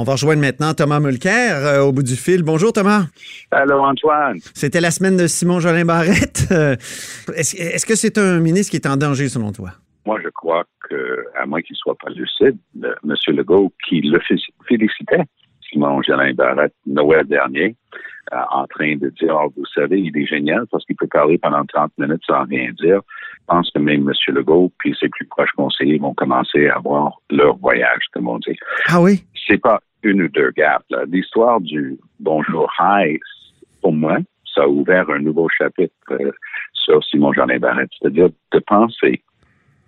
On va rejoindre maintenant Thomas Mulcair euh, au bout du fil. Bonjour Thomas. Allô Antoine. C'était la semaine de Simon Jolin Barrette. Euh, est-ce, que c'est un ministre qui est en danger selon toi? Moi, je crois que, à moins qu'il soit pas lucide, M. Legault, qui le félicitait, Simon Jolin Barrette, Noël dernier, euh, en train de dire, oh, vous savez, il est génial parce qu'il peut parler pendant 30 minutes sans rien dire. Je pense que même M. Legault puis ses plus proches conseillers vont commencer à voir leur voyage, comme on dit. Ah oui? C'est pas une ou deux gaps. L'histoire du Bonjour Hi, pour moi, ça a ouvert un nouveau chapitre euh, sur Simon Jean Barrette. C'est-à-dire de penser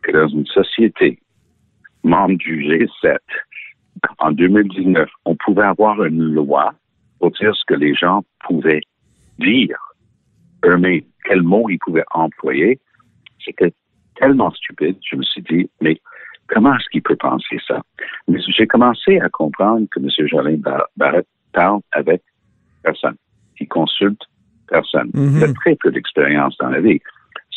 que dans une société membre du G7, en 2019, on pouvait avoir une loi pour dire ce que les gens pouvaient dire eux-mêmes, quels mots ils pouvaient employer? C'était tellement stupide. Je me suis dit, mais comment est-ce qu'il peut penser ça? Mais j'ai commencé à comprendre que M. Jolin Barrett parle avec personne. Il consulte personne. Il a très peu d'expérience dans la vie.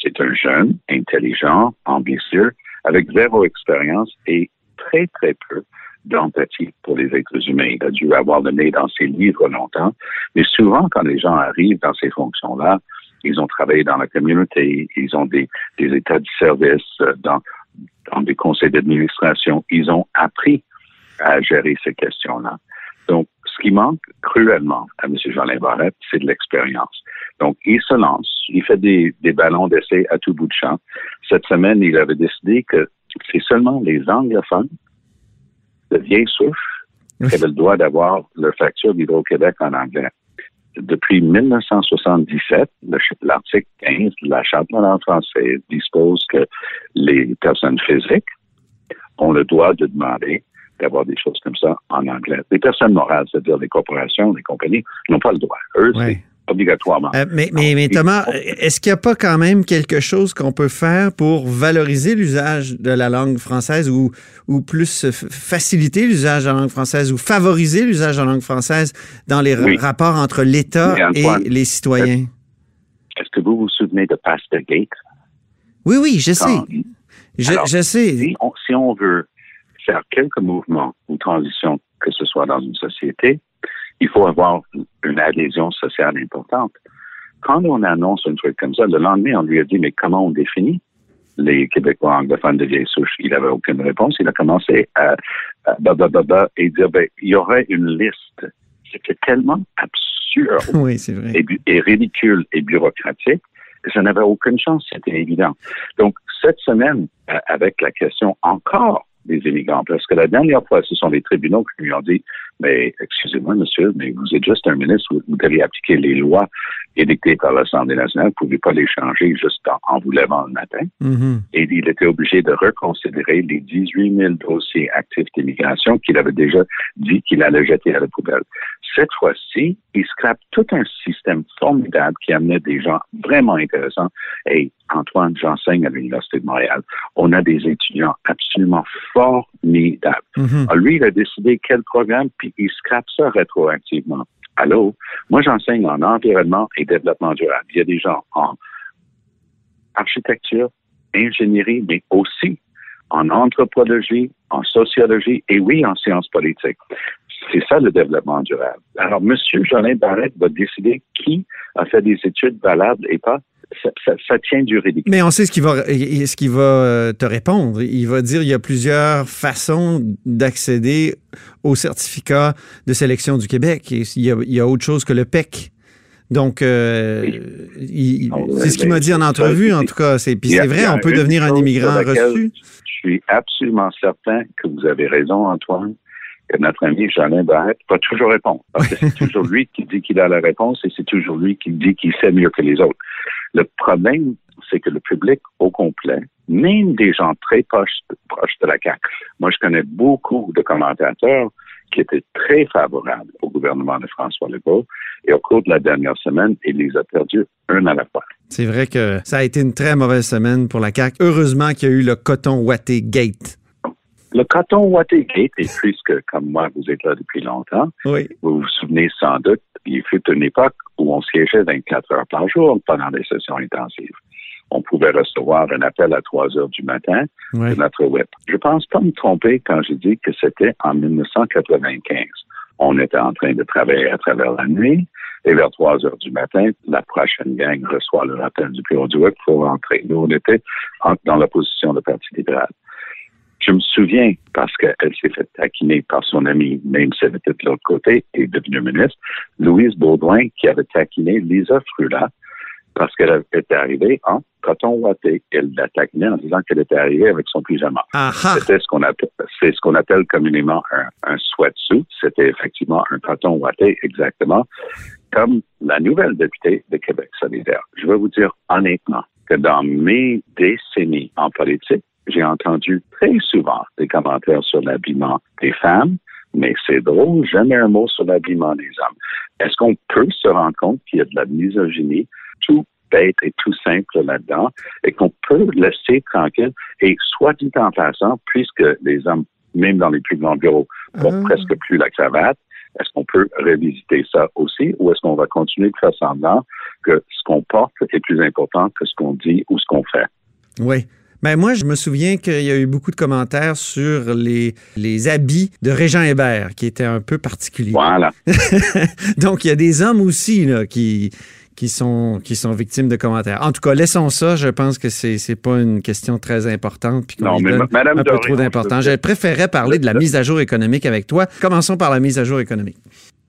C'est un jeune, intelligent, ambitieux, avec zéro expérience et très, très peu d'empathie pour les êtres humains. Il a dû avoir le nez dans ses livres longtemps, mais souvent, quand les gens arrivent dans ces fonctions-là, ils ont travaillé dans la communauté, ils ont des, des états de service euh, dans, dans des conseils d'administration, ils ont appris à gérer ces questions-là. Donc, ce qui manque cruellement à M. Jean-Lin Barrette, c'est de l'expérience. Donc, il se lance, il fait des, des ballons d'essai à tout bout de champ. Cette semaine, il avait décidé que c'est seulement les anglophones de vieille souche qui avaient le droit d'avoir leur facture d'Hydro-Québec en anglais. Depuis 1977, l'article 15 de la Charte de française dispose que les personnes physiques ont le droit de demander d'avoir des choses comme ça en anglais. Les personnes morales, c'est-à-dire les corporations, les compagnies, n'ont pas le droit. Eux, obligatoirement. Euh, mais, mais, Thomas, est-ce qu'il n'y a pas quand même quelque chose qu'on peut faire pour valoriser l'usage de la langue française ou, ou plus faciliter l'usage de la langue française ou favoriser l'usage de la langue française dans les rapports entre l'État et les citoyens? Est-ce que vous vous souvenez de Pastor Gate? Oui, oui, je sais. je, sais. si on veut faire quelques mouvements ou transitions, que ce soit dans une société, il faut avoir une adhésion sociale importante. Quand on annonce un truc comme ça, le lendemain, on lui a dit, mais comment on définit les Québécois anglophones de vieille souche? Il n'avait aucune réponse. Il a commencé à, à et dire, ben, il y aurait une liste. C'était tellement absurde oui, vrai. Et, et, ridicule et bureaucratique que ça n'avait aucune chance. C'était évident. Donc, cette semaine, euh, avec la question encore des immigrants. Parce que la dernière fois, ce sont les tribunaux qui lui ont dit, mais excusez-moi, monsieur, mais vous êtes juste un ministre, vous, devez appliquer les lois édictées par l'Assemblée nationale, vous ne pouvez pas les changer juste en, vous levant le matin. Mm-hmm. Et il était obligé de reconsidérer les 18 000 dossiers actifs d'immigration qu'il avait déjà dit qu'il allait jeter à la poubelle. Cette fois-ci, il scrape tout un système formidable qui amenait des gens vraiment intéressants. Et Antoine, j'enseigne à l'Université de Montréal. On a des étudiants absolument formidables. Mm-hmm. lui, il a décidé quel programme, puis il scrape ça rétroactivement. Allô? Moi, j'enseigne en environnement et développement durable. Il y a des gens en architecture, ingénierie, mais aussi en anthropologie, en sociologie et oui, en sciences politiques. C'est ça le développement durable. Alors, M. Jolin Barrette va décider qui a fait des études valables et pas. Ça, tient du ridicule. Mais on sait ce qu'il va, ce qu'il va euh, te répondre. Il va dire qu'il y a plusieurs façons d'accéder au certificat de sélection du Québec. il, y a, autre chose que le PEC. Donc, euh, c'est ce qu'il m'a dit en entrevue, en tout cas. Puis c'est vrai, on peut devenir un immigrant reçu. Je suis absolument certain que vous avez raison, Antoine que notre ami Jeanin Barrette va toujours répondre. Parce que c'est toujours lui qui dit qu'il a la réponse et c'est toujours lui qui dit qu'il sait mieux que les autres. Le problème, c'est que le public au complet, même des gens très proches, proches de la CAQ, moi je connais beaucoup de commentateurs qui étaient très favorables au gouvernement de François Legault et au cours de la dernière semaine, il les a perdus un à la fois. C'est vrai que ça a été une très mauvaise semaine pour la CAQ. Heureusement qu'il y a eu le coton Watté Gate. Le coton Watergate, et puisque, comme moi, vous êtes là depuis longtemps, vous vous souvenez sans doute, il fut une époque où on siégeait 24 heures par jour pendant des sessions intensives. On pouvait recevoir un appel à 3 heures du matin de notre web. Je pense pas me tromper quand je dis que c'était en 1995. On était en train de travailler à travers la nuit. Et vers 3 heures du matin, la prochaine gang reçoit le rappel du bureau du web pour rentrer. Nous, on était dans la position de Parti libéral. Je me souviens, parce qu'elle s'est fait taquiner par son ami, même si elle était de l'autre côté et devenue ministre, Louise Baudouin, qui avait taquiné Lisa Frula, parce qu'elle était arrivée en coton ouaté. Elle l'a taquiné en disant qu'elle était arrivée avec son pyjama. C'était ce qu'on appelle, c'est ce qu'on appelle communément un, un sweatsuit. C'était effectivement un coton ouaté, exactement, comme la nouvelle députée de Québec solidaire. Je veux vous dire honnêtement que dans mes décennies en politique, j'ai entendu très souvent des commentaires sur l'habillement des femmes, mais c'est drôle, jamais un mot sur l'habillement des hommes. Est-ce qu'on peut se rendre compte qu'il y a de la misogynie tout bête et tout simple là-dedans et qu'on peut laisser tranquille et soit dit en passant, puisque les hommes, même dans les plus grands bureaux, portent ah. presque plus la cravate, est-ce qu'on peut revisiter ça aussi ou est-ce qu'on va continuer de faire semblant que ce qu'on porte est plus important que ce qu'on dit ou ce qu'on fait? Oui. Ben moi, je me souviens qu'il y a eu beaucoup de commentaires sur les, les habits de Régent Hébert, qui étaient un peu particuliers. Voilà. Donc, il y a des hommes aussi là, qui, qui, sont, qui sont victimes de commentaires. En tout cas, laissons ça. Je pense que c'est n'est pas une question très importante. Puis non, mais Madame un peu trop d'importance. Je préférais parler de la mise à jour économique avec toi. Commençons par la mise à jour économique.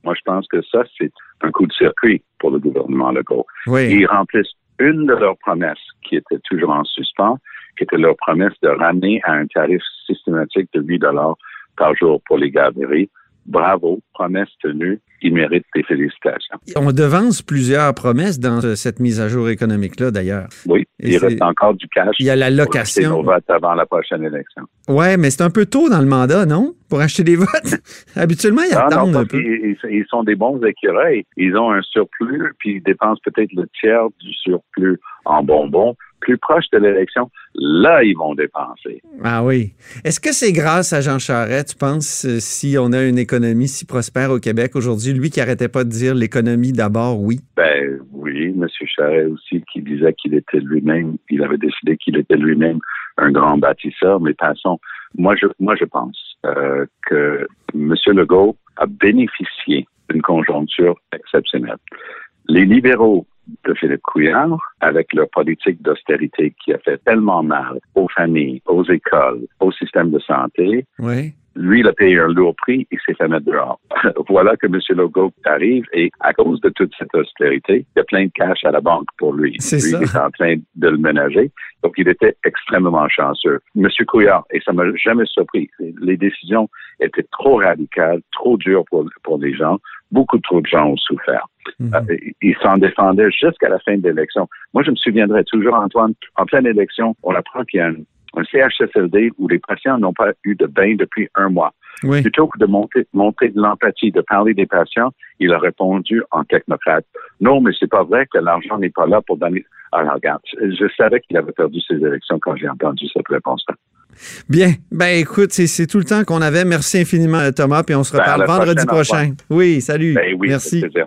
Moi, je pense que ça, c'est un coup de circuit pour le gouvernement local. Oui. Ils remplissent une de leurs promesses qui était toujours en suspens, qui était leur promesse de ramener à un tarif systématique de 8 dollars par jour pour les garderies. Bravo, promesse tenue. Ils méritent des félicitations. On devance plusieurs promesses dans cette mise à jour économique-là, d'ailleurs. Oui, il reste encore du cash. Il y a la location. Pour vote avant la prochaine élection. Oui, mais c'est un peu tôt dans le mandat, non? Pour acheter des votes? Habituellement, ils attendent un peu. Ils, ils, sont des bons écureuils. Ils ont un surplus, puis ils dépensent peut-être le tiers du surplus en bonbons plus proche de l'élection, là, ils vont dépenser. Ah oui. Est-ce que c'est grâce à Jean Charest, tu penses, euh, si on a une économie si prospère au Québec aujourd'hui, lui qui arrêtait pas de dire l'économie d'abord, oui? Ben oui, M. Charest aussi qui disait qu'il était lui-même, il avait décidé qu'il était lui-même un grand bâtisseur, mais passons. Moi, je, moi, je pense euh, que M. Legault a bénéficié d'une conjoncture exceptionnelle. Les libéraux de Philippe Couillard avec leur politique d'austérité qui a fait tellement mal aux familles, aux écoles, au système de santé. Oui. Lui, il a payé un lourd prix, il s'est fait mettre dehors. voilà que M. Legault arrive et à cause de toute cette austérité, il y a plein de cash à la banque pour lui. C'est lui ça. est en train de le ménager. Donc, il était extrêmement chanceux. M. Couillard, et ça m'a jamais surpris, les décisions étaient trop radicales, trop dures pour, pour les gens. Beaucoup trop de gens ont souffert. Mhm. Euh, il s'en défendait jusqu'à la fin de l'élection. Moi, je me souviendrai toujours, Antoine, en pleine élection, on apprend qu'il y a un, un CHSLD où les patients n'ont pas eu de bain depuis un mois. Oui. Plutôt que de monter, monter de l'empathie, de parler des patients, il a répondu en technocrate. Non, mais c'est pas vrai que l'argent n'est pas là pour donner. Alors, regarde, je savais qu'il avait perdu ses élections quand j'ai entendu cette réponse-là. Bien. Ben écoute, c'est tout le temps qu'on avait. Merci infiniment, Thomas, puis on se Ben, reparle vendredi prochain. Oui, salut. Ben oui, Merci. c'est plaisir.